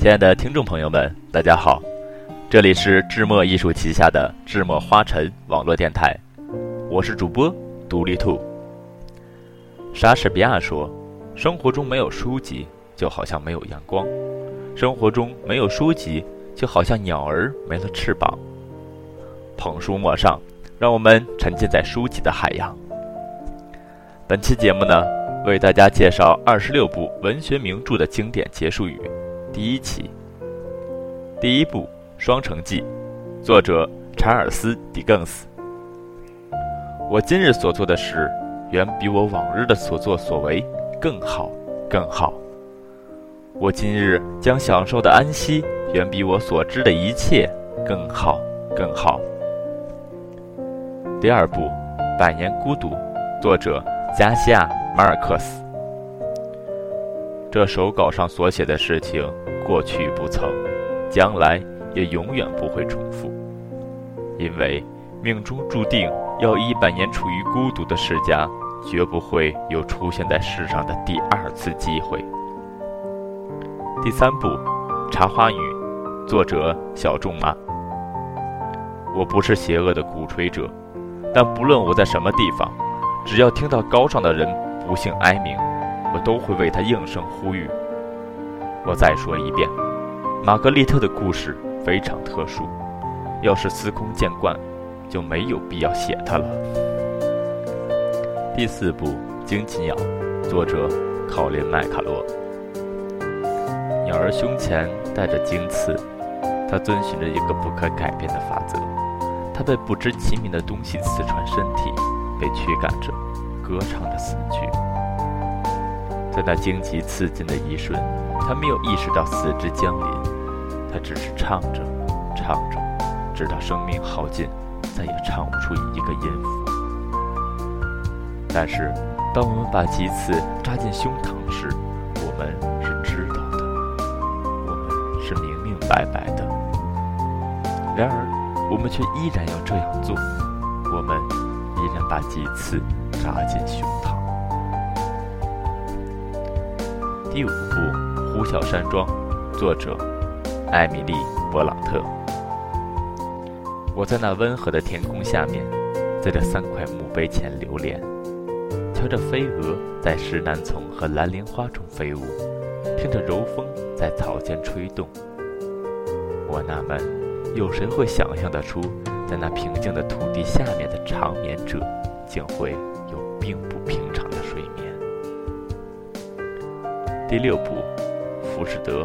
亲爱的听众朋友们，大家好，这里是智墨艺术旗下的智墨花尘网络电台，我是主播独立兔。莎士比亚说：“生活中没有书籍，就好像没有阳光；生活中没有书籍，就好像鸟儿没了翅膀。”捧书莫上，让我们沉浸在书籍的海洋。本期节目呢，为大家介绍二十六部文学名著的经典结束语。第一期，第一部《双城记》，作者查尔斯·狄更斯。我今日所做的事，远比我往日的所作所为更好，更好。我今日将享受的安息，远比我所知的一切更好，更好。第二部《百年孤独》，作者加西亚·马尔克斯。这手稿上所写的事情，过去不曾，将来也永远不会重复，因为命中注定要一百年处于孤独的世家，绝不会有出现在世上的第二次机会。第三部《茶花女》，作者小仲马。我不是邪恶的鼓吹者，但不论我在什么地方，只要听到高尚的人不幸哀鸣。我都会为他应声呼吁。我再说一遍，玛格丽特的故事非常特殊，要是司空见惯，就没有必要写它了。第四部《荆棘鸟》，作者考林·麦卡洛。鸟儿胸前带着荆刺，它遵循着一个不可改变的法则，它被不知其名的东西刺穿身体，被驱赶着，歌唱的死去。在那荆棘刺进的一瞬，他没有意识到死之将临，他只是唱着，唱着，直到生命耗尽，再也唱不出一个音符。但是，当我们把棘刺扎进胸膛时，我们是知道的，我们是明明白白的。然而，我们却依然要这样做，我们依然把棘刺扎进胸膛。第五部《呼啸山庄》，作者艾米丽·勃朗特。我在那温和的天空下面，在这三块墓碑前流连，瞧着飞蛾在石楠丛和蓝莲花中飞舞，听着柔风在草间吹动。我纳闷，有谁会想象得出，在那平静的土地下面的长眠者，竟会有并不平第六部《浮士德》，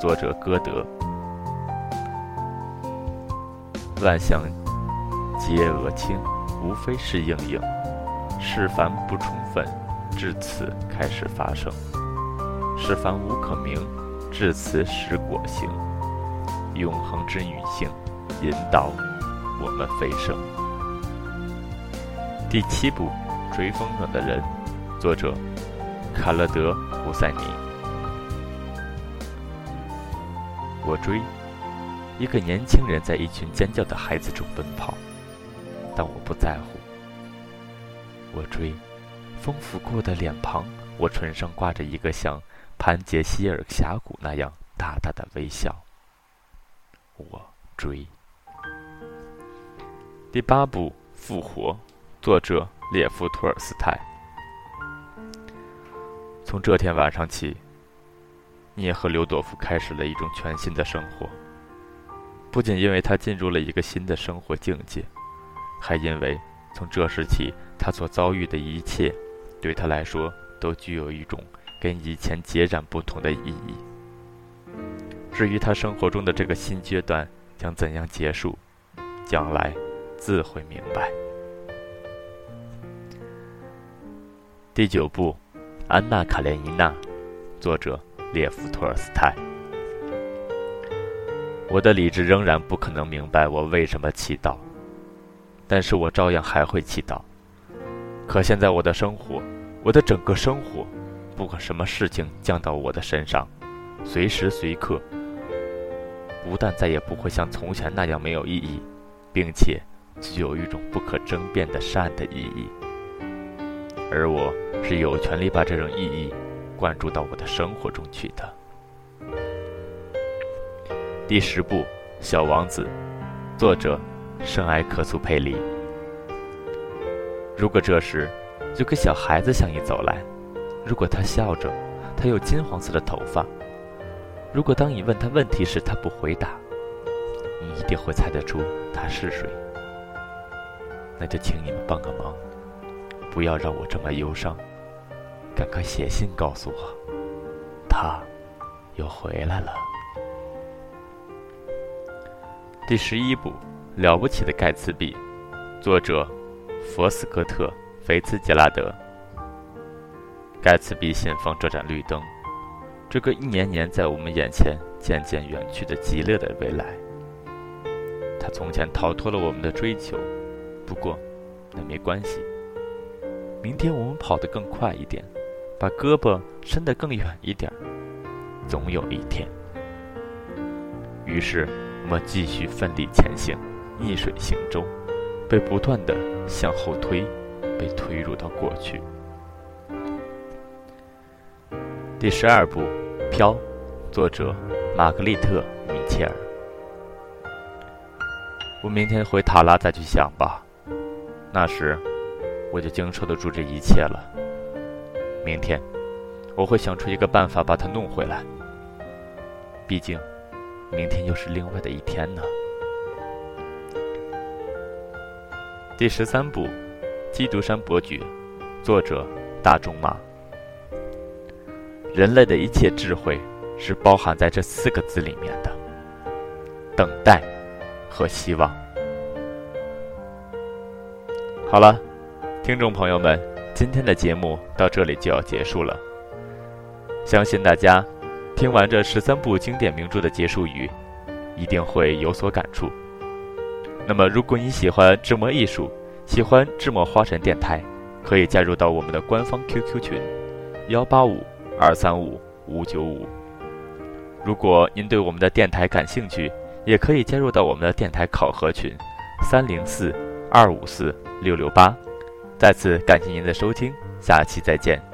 作者歌德。万象皆俄清，无非是应应。事凡不充分，至此开始发生；事凡无可名，至此始果行。永恒之女性，引导我们飞升。第七部《追风筝的人》，作者。卡勒德·胡塞尼，我追一个年轻人在一群尖叫的孩子中奔跑，但我不在乎。我追风拂过的脸庞，我唇上挂着一个像潘杰希尔峡谷那样大大的微笑。我追第八部《复活》，作者列夫·托尔斯泰。从这天晚上起，你也和刘朵夫开始了一种全新的生活。不仅因为他进入了一个新的生活境界，还因为从这时起，他所遭遇的一切，对他来说都具有一种跟以前截然不同的意义。至于他生活中的这个新阶段将怎样结束，将来自会明白。第九部。《安娜·卡列尼娜》，作者列夫·托尔斯泰。我的理智仍然不可能明白我为什么祈祷，但是我照样还会祈祷。可现在我的生活，我的整个生活，不管什么事情降到我的身上，随时随刻，不但再也不会像从前那样没有意义，并且具有一种不可争辩的善的意义。而我是有权利把这种意义灌注到我的生活中去的。第十部《小王子》，作者圣埃克苏佩里。如果这时有个小孩子向你走来，如果他笑着，他有金黄色的头发；如果当你问他问题时他不回答，你一定会猜得出他是谁。那就请你们帮个忙，不要让我这么忧伤，赶快写信告诉我，他又回来了。第十一部《了不起的盖茨比》，作者佛斯科特·菲茨杰拉德。盖茨比信奉这盏绿灯，这个一年年在我们眼前渐渐远去的极乐的未来。他从前逃脱了我们的追求，不过那没关系。明天我们跑得更快一点，把胳膊伸得更远一点，总有一天。于是。我们继续奋力前行，逆水行舟，被不断的向后推，被推入到过去。第十二部《飘》，作者玛格丽特·米切尔。我明天回塔拉再去想吧，那时我就经受得住这一切了。明天我会想出一个办法把它弄回来。毕竟。明天又是另外的一天呢。第十三部《基督山伯爵》，作者大仲马。人类的一切智慧是包含在这四个字里面的：等待和希望。好了，听众朋友们，今天的节目到这里就要结束了。相信大家。听完这十三部经典名著的结束语，一定会有所感触。那么，如果你喜欢智墨艺术，喜欢智墨花神电台，可以加入到我们的官方 QQ 群：幺八五二三五五九五。如果您对我们的电台感兴趣，也可以加入到我们的电台考核群：三零四二五四六六八。再次感谢您的收听，下期再见。